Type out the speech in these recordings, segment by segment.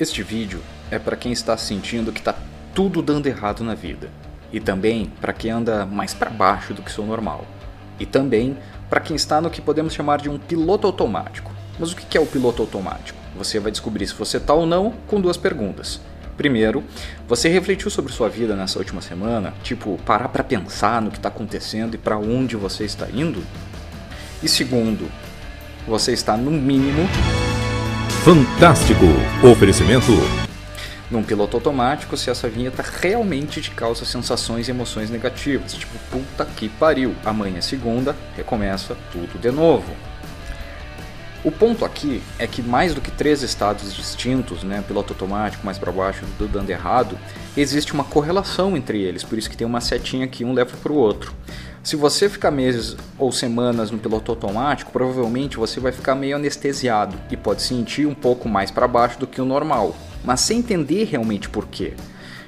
Este vídeo é para quem está sentindo que está tudo dando errado na vida, e também para quem anda mais para baixo do que seu normal, e também para quem está no que podemos chamar de um piloto automático. Mas o que é o piloto automático? Você vai descobrir se você está ou não com duas perguntas. Primeiro, você refletiu sobre sua vida nessa última semana? Tipo, parar para pensar no que está acontecendo e para onde você está indo? E segundo, você está no mínimo Fantástico! Oferecimento num piloto automático se essa vinheta realmente te causa sensações e emoções negativas. Tipo, puta que pariu, amanhã é segunda, recomeça tudo de novo. O ponto aqui é que mais do que três estados distintos, né, piloto automático mais para baixo, tudo dando errado, existe uma correlação entre eles, por isso que tem uma setinha que um leva para o outro. Se você ficar meses ou semanas no piloto automático, provavelmente você vai ficar meio anestesiado e pode sentir um pouco mais para baixo do que o normal, mas sem entender realmente por quê.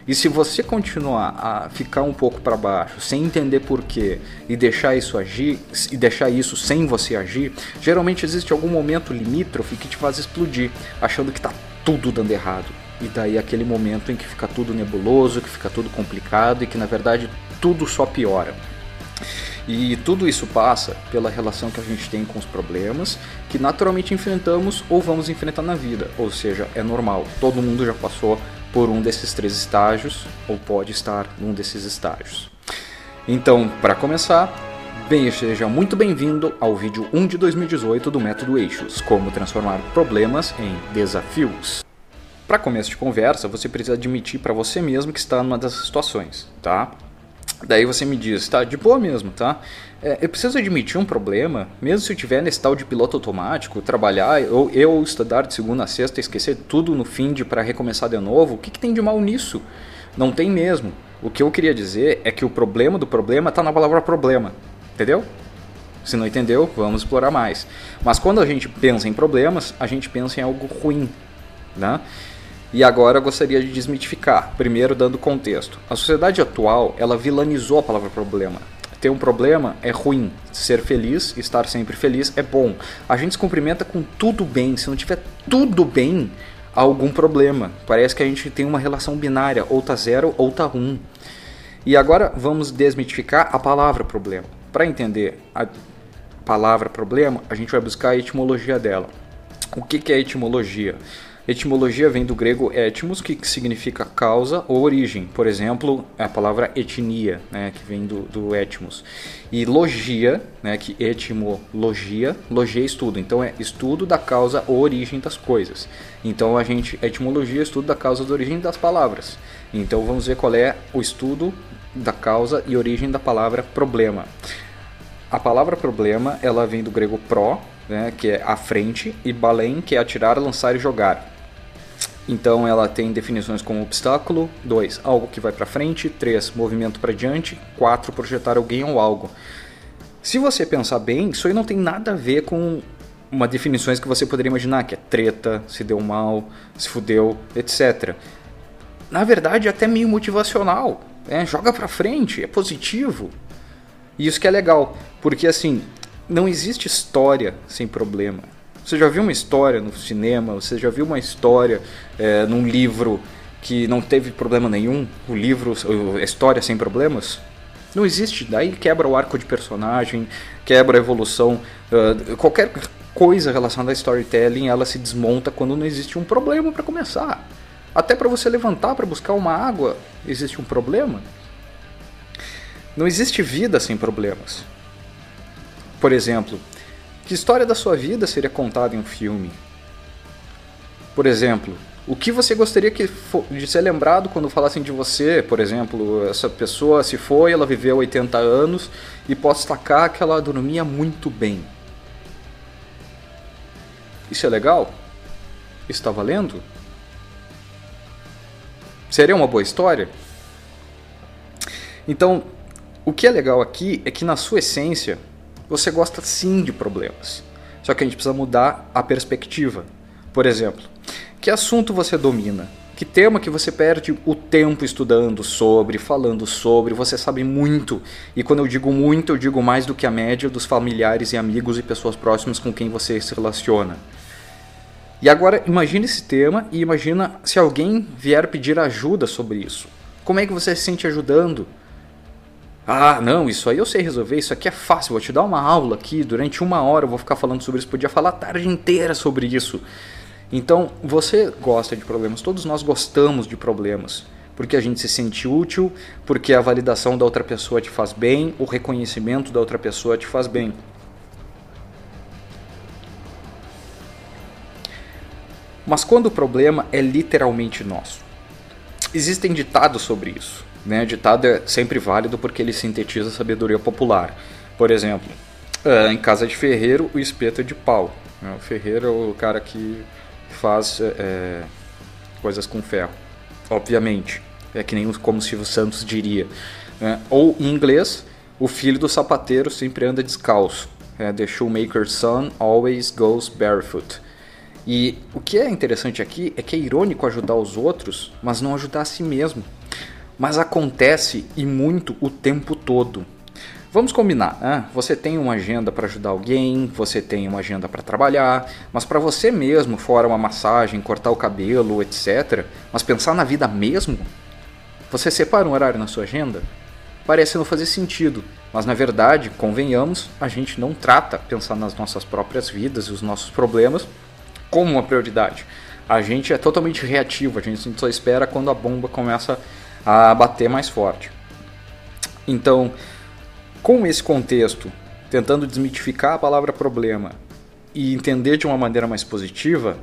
E se você continuar a ficar um pouco para baixo, sem entender porquê, e deixar isso agir, e deixar isso sem você agir, geralmente existe algum momento limítrofe que te faz explodir, achando que está tudo dando errado. E daí aquele momento em que fica tudo nebuloso, que fica tudo complicado e que na verdade tudo só piora. E tudo isso passa pela relação que a gente tem com os problemas que naturalmente enfrentamos ou vamos enfrentar na vida. Ou seja, é normal, todo mundo já passou por um desses três estágios ou pode estar num desses estágios. Então, para começar, bem, seja muito bem-vindo ao vídeo 1 de 2018 do Método Eixos: Como transformar problemas em desafios. Para começo de conversa, você precisa admitir para você mesmo que está numa dessas situações, tá? Daí você me diz, tá, de boa mesmo, tá? É, eu preciso admitir um problema, mesmo se eu tiver nesse tal de piloto automático, trabalhar, ou eu estudar de segunda a sexta, esquecer tudo no fim de para recomeçar de novo, o que, que tem de mal nisso? Não tem mesmo. O que eu queria dizer é que o problema do problema está na palavra problema, entendeu? Se não entendeu, vamos explorar mais. Mas quando a gente pensa em problemas, a gente pensa em algo ruim, né? E agora eu gostaria de desmitificar, primeiro dando contexto. A sociedade atual, ela vilanizou a palavra problema. Ter um problema é ruim, ser feliz, estar sempre feliz é bom. A gente se cumprimenta com tudo bem, se não tiver tudo bem, há algum problema. Parece que a gente tem uma relação binária, ou tá zero ou tá um. E agora vamos desmitificar a palavra problema. Para entender a palavra problema, a gente vai buscar a etimologia dela. O que, que é etimologia? Etimologia vem do grego etmos, que significa causa ou origem. Por exemplo, a palavra etnia, né, que vem do, do etmos. E logia, né, que etimologia, logia é estudo. Então é estudo da causa ou origem das coisas. Então a gente, etimologia estudo da causa ou origem das palavras. Então vamos ver qual é o estudo da causa e origem da palavra problema. A palavra problema, ela vem do grego pro, né, que é a frente, e balém, que é atirar, lançar e jogar. Então ela tem definições como obstáculo, 2, algo que vai para frente, 3, movimento para diante, 4, projetar alguém ou algo. Se você pensar bem, isso aí não tem nada a ver com uma definições que você poderia imaginar, que é treta, se deu mal, se fudeu, etc. Na verdade, é até meio motivacional. Né? Joga para frente, é positivo. E isso que é legal, porque assim, não existe história sem problema. Você já viu uma história no cinema? Você já viu uma história é, num livro que não teve problema nenhum? O livro, a história sem problemas? Não existe. Daí quebra o arco de personagem, quebra a evolução. Uh, qualquer coisa relacionada a storytelling, ela se desmonta quando não existe um problema para começar. Até para você levantar para buscar uma água, existe um problema. Não existe vida sem problemas. Por exemplo, que história da sua vida seria contada em um filme? Por exemplo, o que você gostaria que de ser lembrado quando falassem de você? Por exemplo, essa pessoa se foi, ela viveu 80 anos e posso destacar que ela dormia muito bem. Isso é legal? Está valendo? Seria uma boa história? Então, o que é legal aqui é que na sua essência você gosta sim de problemas. Só que a gente precisa mudar a perspectiva. Por exemplo, que assunto você domina? Que tema que você perde o tempo estudando sobre, falando sobre, você sabe muito. E quando eu digo muito, eu digo mais do que a média dos familiares e amigos e pessoas próximas com quem você se relaciona. E agora imagine esse tema e imagina se alguém vier pedir ajuda sobre isso. Como é que você se sente ajudando? Ah, não, isso aí eu sei resolver, isso aqui é fácil, vou te dar uma aula aqui, durante uma hora eu vou ficar falando sobre isso, podia falar a tarde inteira sobre isso. Então, você gosta de problemas, todos nós gostamos de problemas, porque a gente se sente útil, porque a validação da outra pessoa te faz bem, o reconhecimento da outra pessoa te faz bem. Mas quando o problema é literalmente nosso? Existem ditados sobre isso. Né? Ditado é sempre válido porque ele sintetiza a sabedoria popular. Por exemplo, é, em casa de ferreiro, o espeto é de pau. Né? O ferreiro é o cara que faz é, coisas com ferro, obviamente. É que nem como Silvio Santos diria. Né? Ou em inglês, o filho do sapateiro sempre anda descalço. The shoemaker's son always goes barefoot. E o que é interessante aqui é que é irônico ajudar os outros, mas não ajudar a si mesmo. Mas acontece e muito o tempo todo. Vamos combinar, né? você tem uma agenda para ajudar alguém, você tem uma agenda para trabalhar, mas para você mesmo, fora uma massagem, cortar o cabelo, etc., mas pensar na vida mesmo? Você separa um horário na sua agenda? Parece não fazer sentido, mas na verdade, convenhamos, a gente não trata pensar nas nossas próprias vidas e os nossos problemas como uma prioridade. A gente é totalmente reativo, a gente só espera quando a bomba começa a bater mais forte. Então, com esse contexto, tentando desmitificar a palavra problema e entender de uma maneira mais positiva,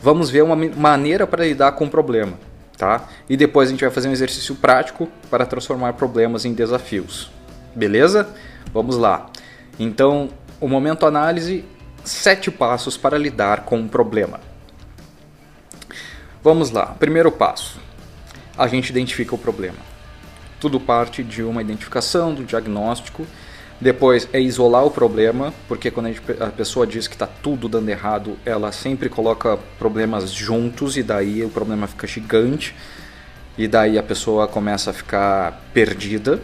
vamos ver uma maneira para lidar com o problema, tá? E depois a gente vai fazer um exercício prático para transformar problemas em desafios. Beleza? Vamos lá. Então, o momento análise sete passos para lidar com um problema. Vamos lá. Primeiro passo: a gente identifica o problema. Tudo parte de uma identificação, do diagnóstico. Depois é isolar o problema, porque quando a, gente, a pessoa diz que está tudo dando errado, ela sempre coloca problemas juntos e daí o problema fica gigante e daí a pessoa começa a ficar perdida.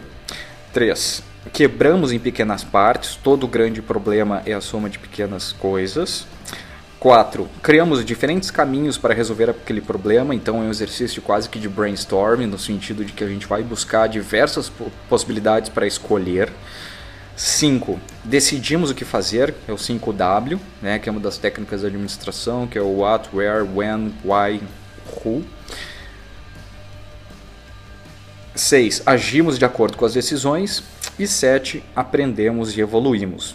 3 quebramos em pequenas partes, todo grande problema é a soma de pequenas coisas. 4. Criamos diferentes caminhos para resolver aquele problema, então é um exercício quase que de brainstorming, no sentido de que a gente vai buscar diversas possibilidades para escolher. 5. Decidimos o que fazer, é o 5W, né, que é uma das técnicas de administração, que é o what, where, when, why, who. 6. Agimos de acordo com as decisões. E 7. Aprendemos e evoluímos.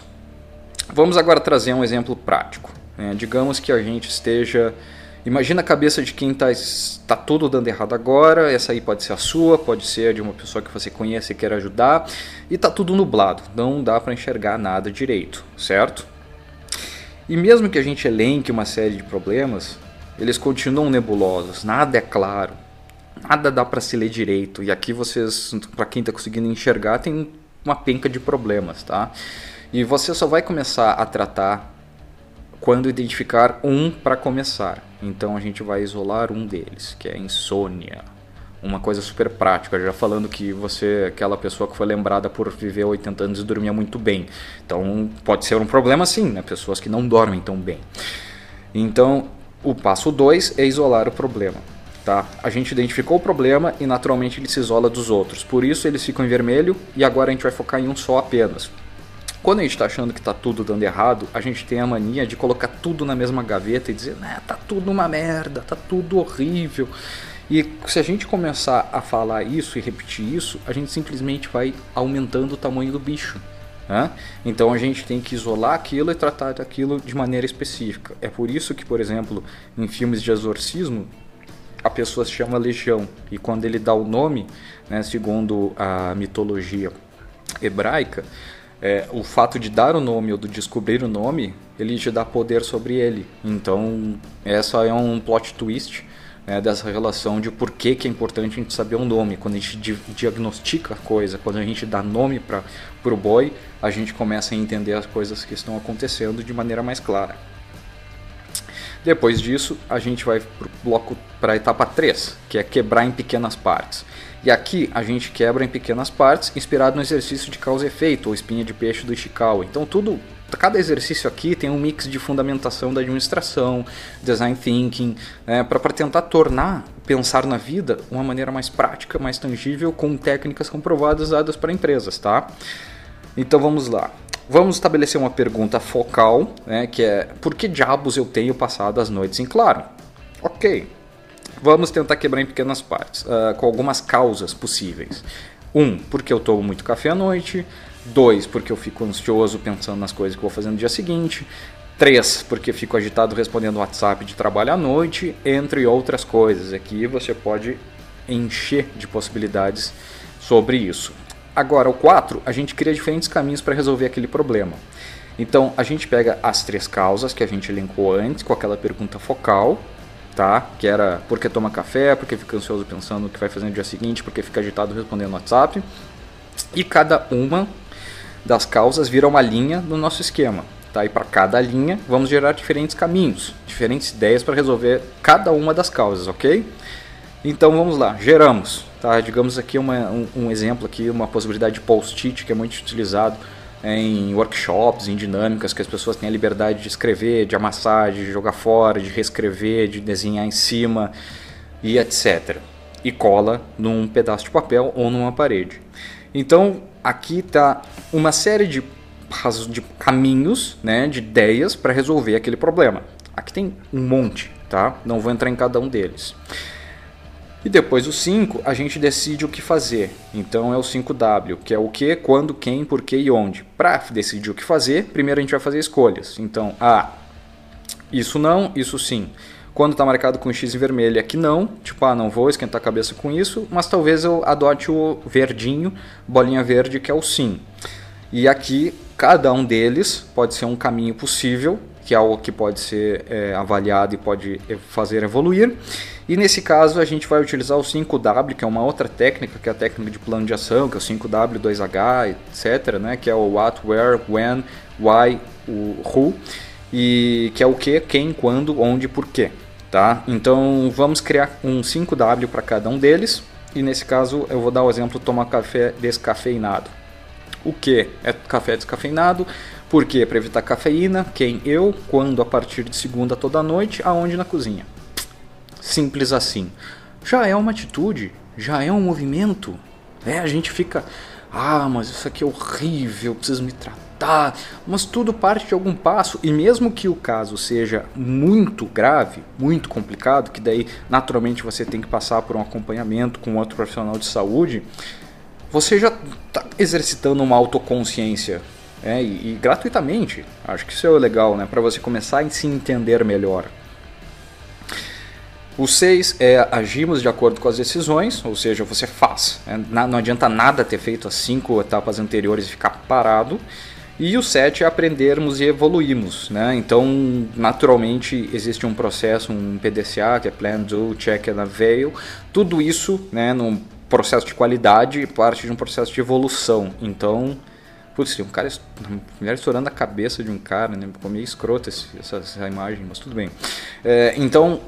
Vamos agora trazer um exemplo prático. Né? Digamos que a gente esteja. Imagina a cabeça de quem está tá tudo dando errado agora. Essa aí pode ser a sua, pode ser de uma pessoa que você conhece e quer ajudar. E está tudo nublado, não dá para enxergar nada direito, certo? E mesmo que a gente elenque uma série de problemas, eles continuam nebulosos, nada é claro, nada dá para se ler direito. E aqui vocês, para quem está conseguindo enxergar, tem uma penca de problemas, tá? E você só vai começar a tratar quando identificar um para começar. Então a gente vai isolar um deles, que é a insônia. Uma coisa super prática, já falando que você é aquela pessoa que foi lembrada por viver 80 anos e dormia muito bem. Então pode ser um problema sim, né? Pessoas que não dormem tão bem. Então, o passo 2 é isolar o problema. Tá? A gente identificou o problema e naturalmente ele se isola dos outros. Por isso eles ficam em vermelho e agora a gente vai focar em um só apenas. Quando a gente está achando que está tudo dando errado, a gente tem a mania de colocar tudo na mesma gaveta e dizer, né, tá tudo uma merda, tá tudo horrível. E se a gente começar a falar isso e repetir isso, a gente simplesmente vai aumentando o tamanho do bicho. Né? Então a gente tem que isolar aquilo e tratar aquilo de maneira específica. É por isso que, por exemplo, em filmes de exorcismo, a pessoa se chama Legião. E quando ele dá o nome, né, segundo a mitologia hebraica, é, o fato de dar o nome ou de descobrir o nome, ele te dá poder sobre ele. Então, essa é um plot twist né, dessa relação de por que, que é importante a gente saber um nome. Quando a gente di diagnostica a coisa, quando a gente dá nome para o boi, a gente começa a entender as coisas que estão acontecendo de maneira mais clara. Depois disso, a gente vai para o bloco para a etapa 3, que é quebrar em pequenas partes. E aqui a gente quebra em pequenas partes, inspirado no exercício de causa e efeito, ou espinha de peixe do Ishikawa. Então tudo cada exercício aqui tem um mix de fundamentação da administração, design thinking, é, para tentar tornar pensar na vida uma maneira mais prática, mais tangível, com técnicas comprovadas dadas para empresas, tá? Então vamos lá. Vamos estabelecer uma pergunta focal, né, que é por que diabos eu tenho passado as noites em claro? Ok, vamos tentar quebrar em pequenas partes, uh, com algumas causas possíveis. Um, porque eu tomo muito café à noite. Dois, porque eu fico ansioso pensando nas coisas que vou fazer no dia seguinte. Três, porque fico agitado respondendo WhatsApp de trabalho à noite, entre outras coisas. Aqui você pode encher de possibilidades sobre isso. Agora, o 4, a gente cria diferentes caminhos para resolver aquele problema. Então, a gente pega as três causas que a gente elencou antes, com aquela pergunta focal, tá? Que era porque toma café, porque fica ansioso pensando o que vai fazer no dia seguinte, porque fica agitado respondendo no WhatsApp. E cada uma das causas vira uma linha no nosso esquema. Tá? E para cada linha vamos gerar diferentes caminhos, diferentes ideias para resolver cada uma das causas, ok? Então vamos lá, geramos. Tá? Digamos aqui uma, um, um exemplo aqui, uma possibilidade de post-it que é muito utilizado em workshops, em dinâmicas que as pessoas têm a liberdade de escrever, de amassar, de jogar fora, de reescrever, de desenhar em cima e etc. E cola num pedaço de papel ou numa parede. Então aqui está uma série de, de caminhos, né, de ideias para resolver aquele problema. Aqui tem um monte, tá? Não vou entrar em cada um deles. E depois o 5, a gente decide o que fazer. Então é o 5W, que é o que, quando, quem, por que e onde. Para decidir o que fazer, primeiro a gente vai fazer escolhas. Então, ah, isso não, isso sim. Quando está marcado com X em vermelho é que não, tipo, ah, não vou esquentar a cabeça com isso, mas talvez eu adote o verdinho, bolinha verde, que é o sim. E aqui, cada um deles pode ser um caminho possível, que é algo que pode ser é, avaliado e pode fazer evoluir. E nesse caso a gente vai utilizar o 5W, que é uma outra técnica, que é a técnica de plano de ação, que é o 5W, 2H, etc., né? que é o what, where, when, why, o who, e que é o que, quem, quando, onde, por quê. Tá? Então vamos criar um 5W para cada um deles, e nesse caso eu vou dar o exemplo tomar café descafeinado. O que é café descafeinado? Por quê? Para evitar cafeína. Quem? Eu. Quando? A partir de segunda toda noite. Aonde? Na cozinha. Simples assim. Já é uma atitude, já é um movimento. É, a gente fica, ah, mas isso aqui é horrível, preciso me tratar. Mas tudo parte de algum passo, e mesmo que o caso seja muito grave, muito complicado, que daí naturalmente você tem que passar por um acompanhamento com outro profissional de saúde, você já está exercitando uma autoconsciência. É, e, e gratuitamente, acho que isso é legal, né? Para você começar a se entender melhor. O 6 é agimos de acordo com as decisões, ou seja, você faz. É, não adianta nada ter feito as cinco etapas anteriores e ficar parado. E o 7 é aprendermos e evoluirmos. Né? Então, naturalmente, existe um processo, um PDCA, que é Plan, Do, Check and Avail. Tudo isso, né, num processo de qualidade, parte de um processo de evolução. Então, putz, um cara, uma mulher estourando a cabeça de um cara, né? Ficou meio escroto essa, essa imagem, mas tudo bem. É, então,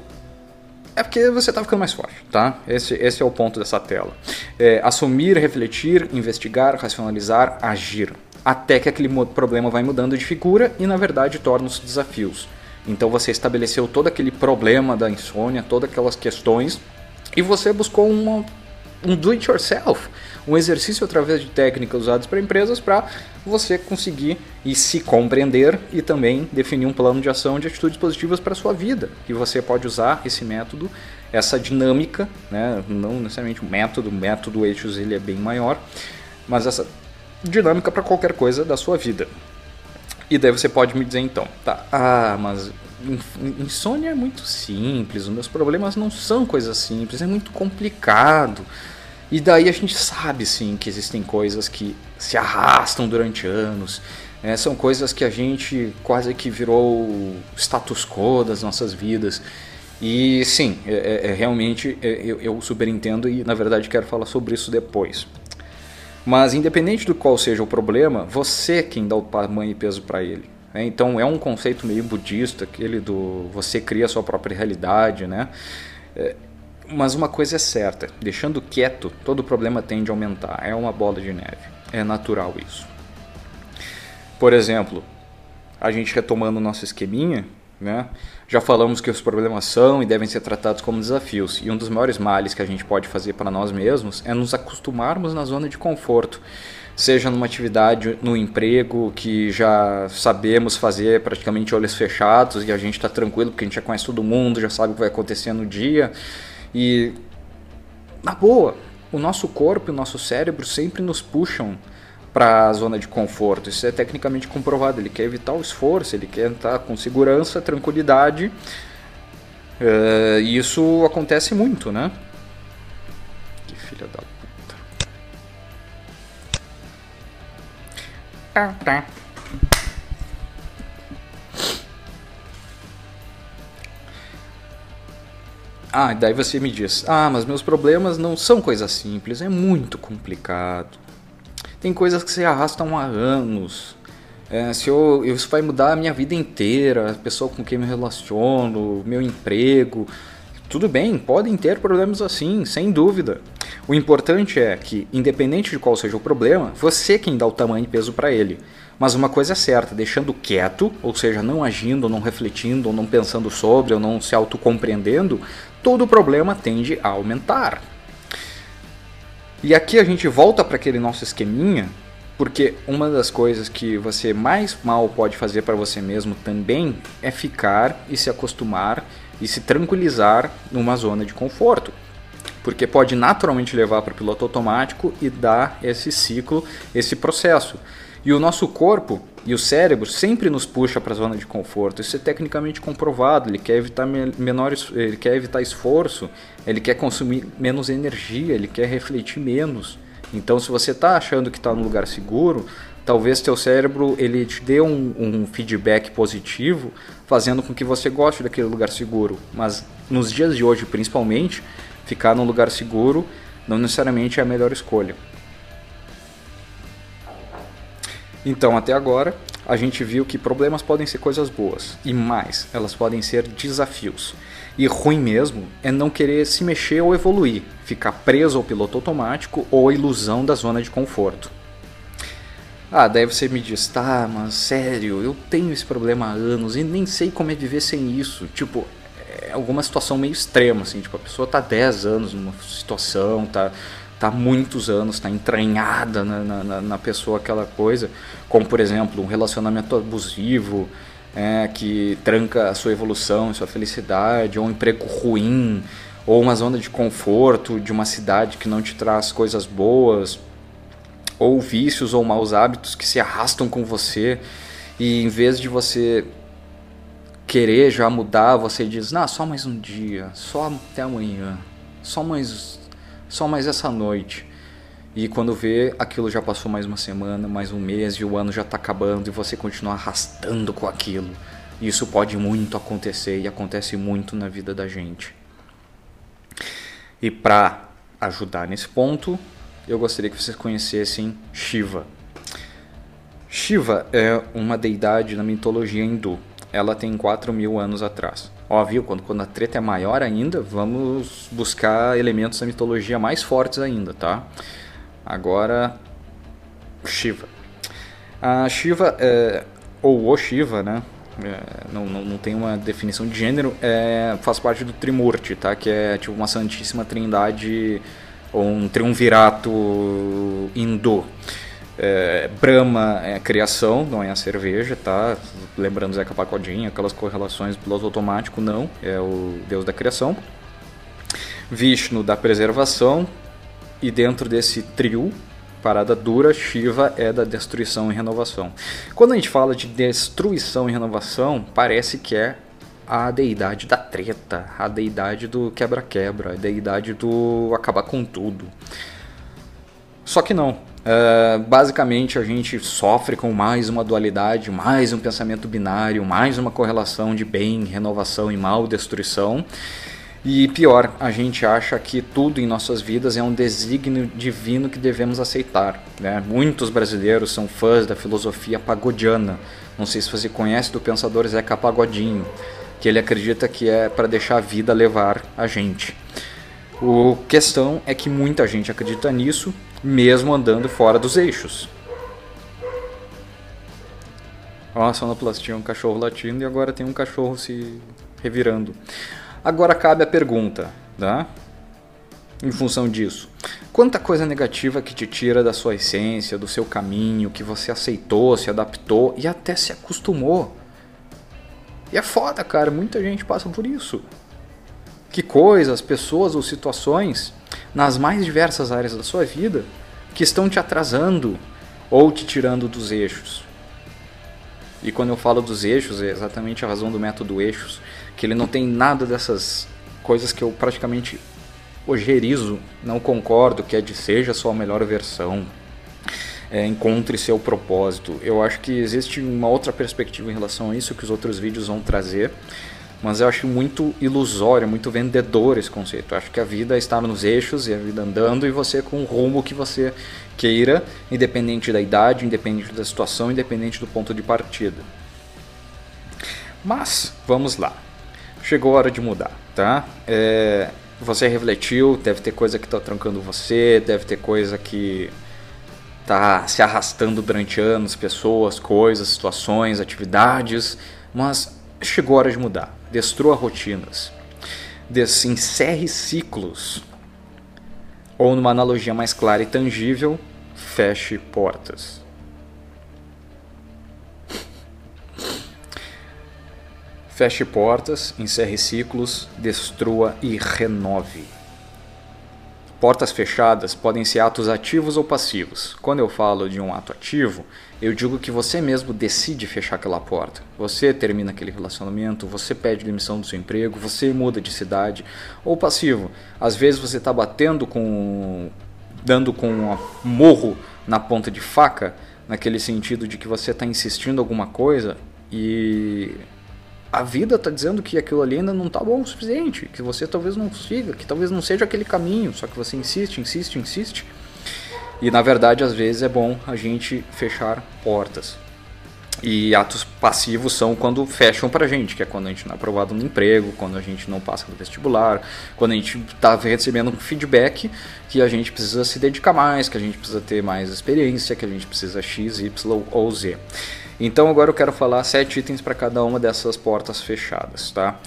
é porque você está ficando mais forte, tá? Esse, esse é o ponto dessa tela. É, assumir, refletir, investigar, racionalizar, agir. Até que aquele problema vai mudando de figura e, na verdade, torna-se desafios. Então você estabeleceu todo aquele problema da insônia, todas aquelas questões, e você buscou uma, um do-it-yourself um exercício através de técnicas usadas para empresas para você conseguir e se compreender e também definir um plano de ação de atitudes positivas para a sua vida. E você pode usar esse método, essa dinâmica, né? não necessariamente o método, o método eixos ele é bem maior, mas essa dinâmica para qualquer coisa da sua vida. E daí você pode me dizer então, tá, ah, mas insônia é muito simples, os meus problemas não são coisas simples, é muito complicado. E daí a gente sabe sim que existem coisas que se arrastam durante anos. É, são coisas que a gente quase que virou status quo das nossas vidas. E sim, é, é, é realmente é, eu, eu super entendo e na verdade quero falar sobre isso depois. Mas independente do qual seja o problema, você é quem dá o tamanho e peso para ele. Né? Então é um conceito meio budista, aquele do você cria a sua própria realidade, né? Mas uma coisa é certa: deixando quieto, todo problema tende a aumentar. É uma bola de neve. É natural isso. Por exemplo, a gente retomando o nosso esqueminha, né? Já falamos que os problemas são e devem ser tratados como desafios, e um dos maiores males que a gente pode fazer para nós mesmos é nos acostumarmos na zona de conforto, seja numa atividade, no emprego que já sabemos fazer praticamente olhos fechados e a gente está tranquilo porque a gente já conhece todo mundo, já sabe o que vai acontecer no dia e na boa, o nosso corpo e o nosso cérebro sempre nos puxam para a zona de conforto. Isso é tecnicamente comprovado. Ele quer evitar o esforço, ele quer estar com segurança, tranquilidade. Uh, e isso acontece muito, né? Que filha da puta. Ah, tá. Ah, daí você me diz: Ah, mas meus problemas não são coisas simples, é muito complicado. Tem coisas que se arrastam há anos. É, se eu, isso vai mudar a minha vida inteira, a pessoa com quem me relaciono, meu emprego. Tudo bem, podem ter problemas assim, sem dúvida. O importante é que, independente de qual seja o problema, você quem dá o tamanho e peso para ele. Mas uma coisa é certa, deixando quieto, ou seja, não agindo, não refletindo, ou não pensando sobre, ou não se autocompreendendo, todo problema tende a aumentar. E aqui a gente volta para aquele nosso esqueminha, porque uma das coisas que você mais mal pode fazer para você mesmo também é ficar e se acostumar e se tranquilizar numa zona de conforto. Porque pode naturalmente levar para o piloto automático e dar esse ciclo, esse processo. E o nosso corpo e o cérebro sempre nos puxa para a zona de conforto. Isso é tecnicamente comprovado. Ele quer evitar menores, ele quer evitar esforço, ele quer consumir menos energia, ele quer refletir menos. Então, se você está achando que está no lugar seguro, talvez teu cérebro ele te dê um, um, feedback positivo, fazendo com que você goste daquele lugar seguro. Mas nos dias de hoje, principalmente, ficar num lugar seguro não necessariamente é a melhor escolha. Então, até agora, a gente viu que problemas podem ser coisas boas e mais, elas podem ser desafios. E ruim mesmo é não querer se mexer ou evoluir, ficar preso ao piloto automático ou à ilusão da zona de conforto. Ah, daí você me diz, tá, mas sério, eu tenho esse problema há anos e nem sei como é viver sem isso. Tipo, alguma situação meio extrema, assim, tipo, a pessoa tá 10 anos numa situação, tá há muitos anos, está entranhada na, na, na, pessoa aquela coisa, como por exemplo um relacionamento abusivo é, que tranca a sua evolução, a sua felicidade, ou um emprego ruim, ou uma zona de conforto de uma cidade que não te traz coisas boas, ou vícios ou maus hábitos que se arrastam com você e em vez de você querer já mudar, você diz: "Não, só mais um dia, só até amanhã, só mais só mais essa noite. E quando vê, aquilo já passou mais uma semana, mais um mês e o ano já está acabando e você continua arrastando com aquilo. Isso pode muito acontecer e acontece muito na vida da gente. E para ajudar nesse ponto, eu gostaria que vocês conhecessem Shiva. Shiva é uma deidade na mitologia hindu. Ela tem 4 mil anos atrás. Ó, viu? Quando, quando a treta é maior ainda, vamos buscar elementos da mitologia mais fortes ainda, tá? Agora, Shiva. A Shiva, é, ou o Shiva, né? É, não, não, não, tem uma definição de gênero, é, faz parte do Trimurti, tá? Que é tipo uma santíssima trindade ou um triunvirato hindu. É, Brahma é a criação, não é a cerveja, tá? Lembrando Zeca Pagodinho, aquelas correlações piloto automático, não, é o deus da criação. Vishnu da preservação, e dentro desse trio, parada dura, Shiva é da destruição e renovação. Quando a gente fala de destruição e renovação, parece que é a deidade da treta, a deidade do quebra-quebra, a deidade do acabar com tudo. Só que não, Uh, basicamente, a gente sofre com mais uma dualidade, mais um pensamento binário, mais uma correlação de bem, renovação e mal, destruição. E pior, a gente acha que tudo em nossas vidas é um desígnio divino que devemos aceitar. Né? Muitos brasileiros são fãs da filosofia pagodiana. Não sei se você conhece do pensador Zeca Pagodinho, que ele acredita que é para deixar a vida levar a gente. O questão é que muita gente acredita nisso, mesmo andando fora dos eixos. Ó, a sonoplastia é um cachorro latindo e agora tem um cachorro se revirando. Agora cabe a pergunta, tá? Em função disso, quanta coisa negativa que te tira da sua essência, do seu caminho, que você aceitou, se adaptou e até se acostumou. E é foda, cara, muita gente passa por isso. Que coisas, pessoas ou situações nas mais diversas áreas da sua vida que estão te atrasando ou te tirando dos eixos. E quando eu falo dos eixos, é exatamente a razão do método eixos, que ele não tem nada dessas coisas que eu praticamente ojerizo, não concordo, que é de seja sua melhor versão, é, encontre seu propósito. Eu acho que existe uma outra perspectiva em relação a isso que os outros vídeos vão trazer, mas eu acho muito ilusório, muito vendedor esse conceito. Eu acho que a vida está nos eixos e a vida andando e você com o rumo que você queira, independente da idade, independente da situação, independente do ponto de partida. Mas, vamos lá. Chegou a hora de mudar, tá? É, você refletiu, deve ter coisa que está trancando você, deve ter coisa que está se arrastando durante anos, pessoas, coisas, situações, atividades, mas chegou a hora de mudar. Destrua rotinas. Encerre ciclos. Ou, numa analogia mais clara e tangível, feche portas. Feche portas, encerre ciclos, destrua e renove. Portas fechadas podem ser atos ativos ou passivos. Quando eu falo de um ato ativo, eu digo que você mesmo decide fechar aquela porta. Você termina aquele relacionamento, você pede demissão do seu emprego, você muda de cidade. Ou passivo, às vezes você está batendo com. dando com um morro na ponta de faca, naquele sentido de que você está insistindo alguma coisa e a vida está dizendo que aquilo ali ainda não está bom o suficiente, que você talvez não siga, que talvez não seja aquele caminho, só que você insiste, insiste, insiste. E na verdade, às vezes é bom a gente fechar portas. E atos passivos são quando fecham pra gente, que é quando a gente não é aprovado no emprego, quando a gente não passa no vestibular, quando a gente está recebendo um feedback que a gente precisa se dedicar mais, que a gente precisa ter mais experiência, que a gente precisa X, Y ou Z. Então agora eu quero falar sete itens para cada uma dessas portas fechadas, tá?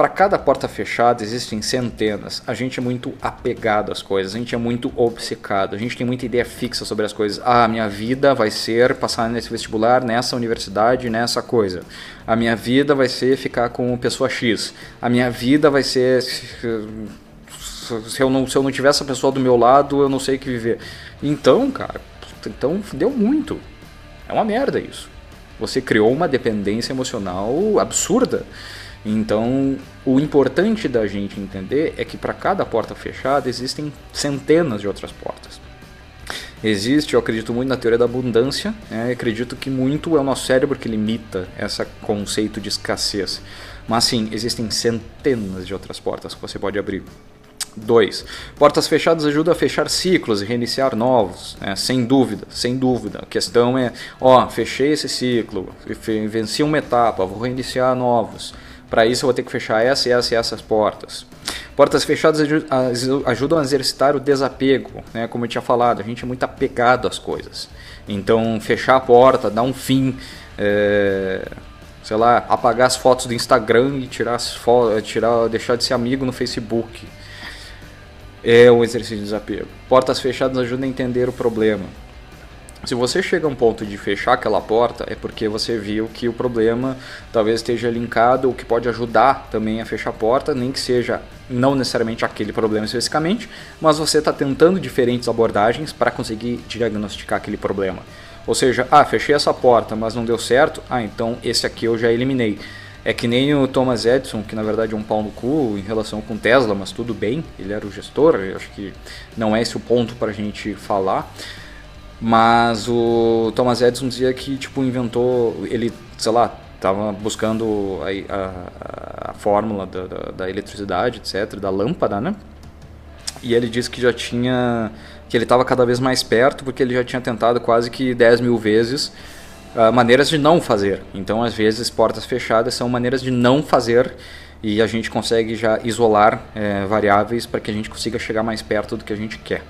Para cada porta fechada existem centenas. A gente é muito apegado às coisas, a gente é muito obcecado, a gente tem muita ideia fixa sobre as coisas. Ah, minha vida vai ser passar nesse vestibular, nessa universidade, nessa coisa. A minha vida vai ser ficar com pessoa X. A minha vida vai ser se eu não se eu não tiver essa pessoa do meu lado, eu não sei o que viver. Então, cara, então deu muito. É uma merda isso. Você criou uma dependência emocional absurda. Então, o importante da gente entender é que para cada porta fechada existem centenas de outras portas. Existe, eu acredito muito na teoria da abundância, né? acredito que muito é o nosso cérebro que limita esse conceito de escassez. Mas sim, existem centenas de outras portas que você pode abrir. 2. Portas fechadas ajudam a fechar ciclos e reiniciar novos, né? sem dúvida, sem dúvida. A questão é, ó, fechei esse ciclo, venci uma etapa, vou reiniciar novos. Para isso eu vou ter que fechar essa e essa e essas portas. Portas fechadas ajudam a exercitar o desapego, né? como eu tinha falado, a gente é muito apegado às coisas. Então fechar a porta, dar um fim, é, sei lá, apagar as fotos do Instagram e tirar as tirar, deixar de ser amigo no Facebook é um exercício de desapego. Portas fechadas ajudam a entender o problema. Se você chega a um ponto de fechar aquela porta, é porque você viu que o problema talvez esteja linkado, o que pode ajudar também a fechar a porta, nem que seja não necessariamente aquele problema especificamente, mas você está tentando diferentes abordagens para conseguir diagnosticar aquele problema. Ou seja, ah, fechei essa porta, mas não deu certo, ah, então esse aqui eu já eliminei. É que nem o Thomas Edison, que na verdade é um pau no cu em relação com Tesla, mas tudo bem, ele era o gestor, acho que não é esse o ponto para a gente falar. Mas o Thomas Edison dizia que tipo inventou, ele, sei lá, estava buscando a, a, a fórmula da, da, da, eletricidade, etc, da lâmpada, né? E ele disse que já tinha, que ele estava cada vez mais perto, porque ele já tinha tentado quase que 10 mil vezes uh, maneiras de não fazer. Então, às vezes, portas fechadas são maneiras de não fazer e a gente consegue já isolar é, variáveis para que a gente consiga chegar mais perto do que a gente quer.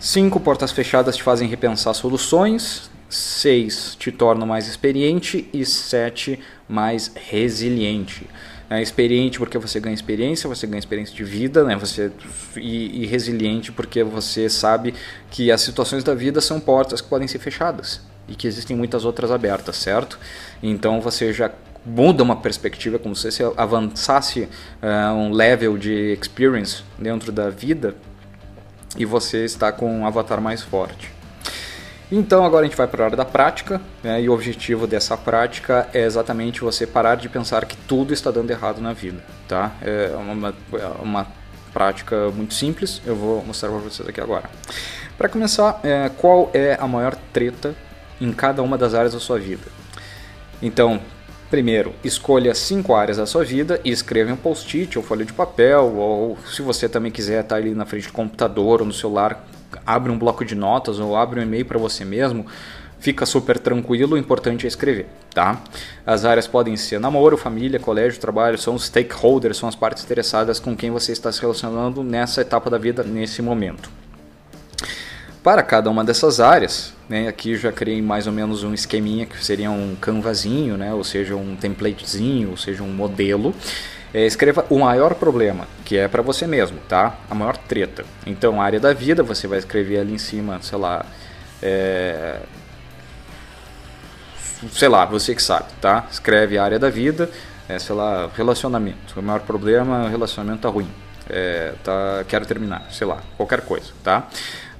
Cinco portas fechadas te fazem repensar soluções. 6 te torna mais experiente e 7 mais resiliente. É, experiente porque você ganha experiência, você ganha experiência de vida, né? Você e, e, resiliente porque você sabe que as situações da vida são portas que podem ser fechadas e que existem muitas outras abertas, certo? Então você já muda uma perspectiva, como se você avançasse uh, um level de experience dentro da vida e você está com um avatar mais forte. Então agora a gente vai para a hora da prática, né, e o objetivo dessa prática é exatamente você parar de pensar que tudo está dando errado na vida, tá? É uma, é uma prática muito simples, eu vou mostrar para vocês aqui agora. Para começar, é, qual é a maior treta em cada uma das áreas da sua vida? Então, Primeiro, escolha cinco áreas da sua vida e escreva em um post-it ou folha de papel, ou se você também quiser estar ali na frente do computador ou no celular, abre um bloco de notas ou abre um e-mail para você mesmo, fica super tranquilo, o importante é escrever, tá? As áreas podem ser namoro, família, colégio, trabalho, são os stakeholders, são as partes interessadas com quem você está se relacionando nessa etapa da vida, nesse momento. Para cada uma dessas áreas, né, aqui já criei mais ou menos um esqueminha que seria um canvazinho, né, ou seja, um templatezinho, ou seja, um modelo, é, escreva o maior problema, que é para você mesmo, tá? A maior treta. Então, área da vida, você vai escrever ali em cima, sei lá, é... sei lá, você que sabe, tá? Escreve a área da vida, é, sei lá, relacionamento. O maior problema, relacionamento tá ruim. É, tá, quero terminar, sei lá, qualquer coisa, tá?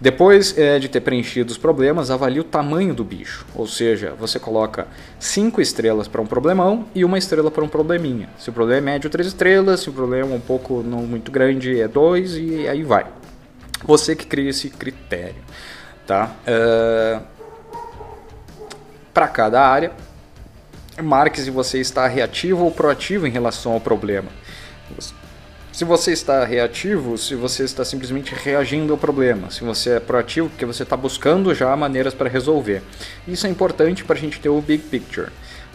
Depois é, de ter preenchido os problemas, avalie o tamanho do bicho. Ou seja, você coloca 5 estrelas para um problemão e uma estrela para um probleminha. Se o problema é médio, 3 estrelas. Se o problema é um pouco não muito grande, é 2 e aí vai. Você que cria esse critério. Tá? Uh, para cada área, marque se você está reativo ou proativo em relação ao problema. Se você está reativo, se você está simplesmente reagindo ao problema, se você é proativo, porque você está buscando já maneiras para resolver. Isso é importante para a gente ter o big picture.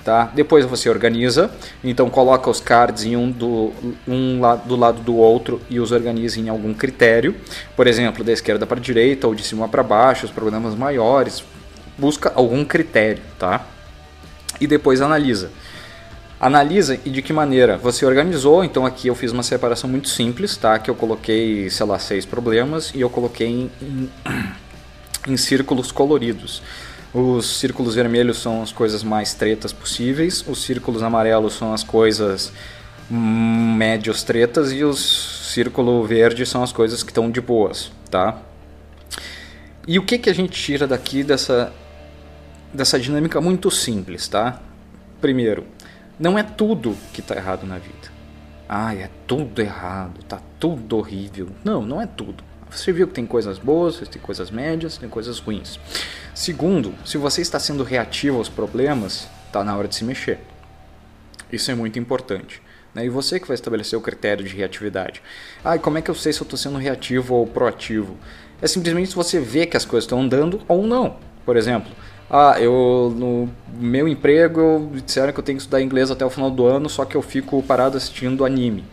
Tá? Depois você organiza, então coloca os cards em um do, um do lado do outro e os organiza em algum critério, por exemplo, da esquerda para a direita ou de cima para baixo, os problemas maiores, busca algum critério, tá? E depois analisa. Analisa e de que maneira você organizou. Então aqui eu fiz uma separação muito simples, tá? Que eu coloquei, sei lá, seis problemas e eu coloquei em, em, em círculos coloridos. Os círculos vermelhos são as coisas mais tretas possíveis, os círculos amarelos são as coisas médios tretas e os círculo verde são as coisas que estão de boas, tá? E o que que a gente tira daqui dessa dessa dinâmica muito simples, tá? Primeiro, não é tudo que está errado na vida. Ai, é tudo errado, tá tudo horrível. Não, não é tudo. Você viu que tem coisas boas, tem coisas médias, tem coisas ruins. Segundo, se você está sendo reativo aos problemas, está na hora de se mexer. Isso é muito importante. Né? E você que vai estabelecer o critério de reatividade. Ah, como é que eu sei se eu estou sendo reativo ou proativo? É simplesmente se você vê que as coisas estão andando ou não. Por exemplo, ah, eu no meu emprego disseram que eu tenho que estudar inglês até o final do ano, só que eu fico parado assistindo anime.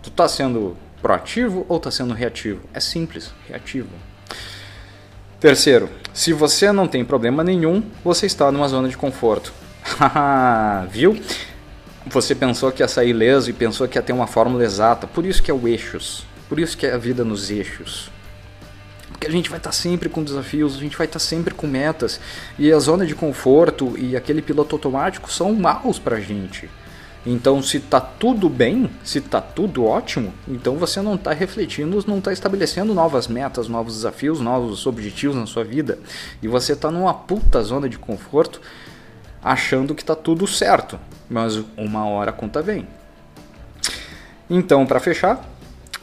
Tu tá sendo proativo ou tá sendo reativo? É simples, reativo. Terceiro, se você não tem problema nenhum, você está numa zona de conforto. Viu? Você pensou que ia sair leso e pensou que ia ter uma fórmula exata. Por isso que é o eixos. Por isso que é a vida nos eixos. Porque a gente vai estar tá sempre com desafios, a gente vai estar tá sempre com metas. E a zona de conforto e aquele piloto automático são maus pra gente. Então, se tá tudo bem, se tá tudo ótimo, então você não está refletindo, não está estabelecendo novas metas, novos desafios, novos objetivos na sua vida. E você está numa puta zona de conforto, achando que tá tudo certo. Mas uma hora a conta vem. Então, para fechar,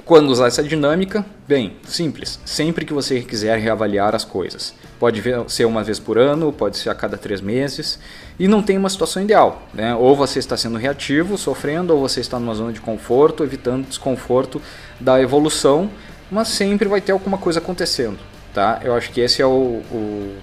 quando usar essa dinâmica? Bem, simples. Sempre que você quiser reavaliar as coisas. Pode ser uma vez por ano, pode ser a cada três meses. E não tem uma situação ideal. Né? Ou você está sendo reativo, sofrendo, ou você está numa zona de conforto, evitando desconforto da evolução. Mas sempre vai ter alguma coisa acontecendo. Tá? Eu acho que esse é o, o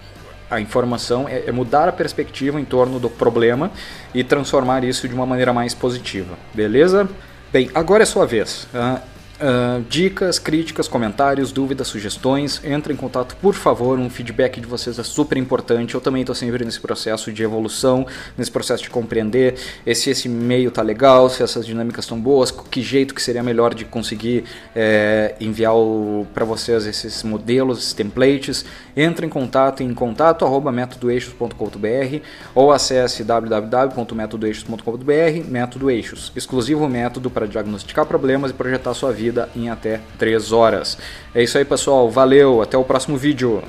a informação, é, é mudar a perspectiva em torno do problema e transformar isso de uma maneira mais positiva. Beleza? Bem, agora é sua vez. Uh, Uh, dicas, críticas, comentários, dúvidas, sugestões, entre em contato, por favor. Um feedback de vocês é super importante. Eu também estou sempre nesse processo de evolução, nesse processo de compreender se esse meio tá legal, se essas dinâmicas estão boas, que jeito que seria melhor de conseguir é, enviar para vocês esses modelos, esses templates. Entre em contato em contato arroba ou acesse www.métodoeixos.com.br Método Eixos, exclusivo método para diagnosticar problemas e projetar sua vida vida em até 3 horas. É isso aí, pessoal. Valeu, até o próximo vídeo.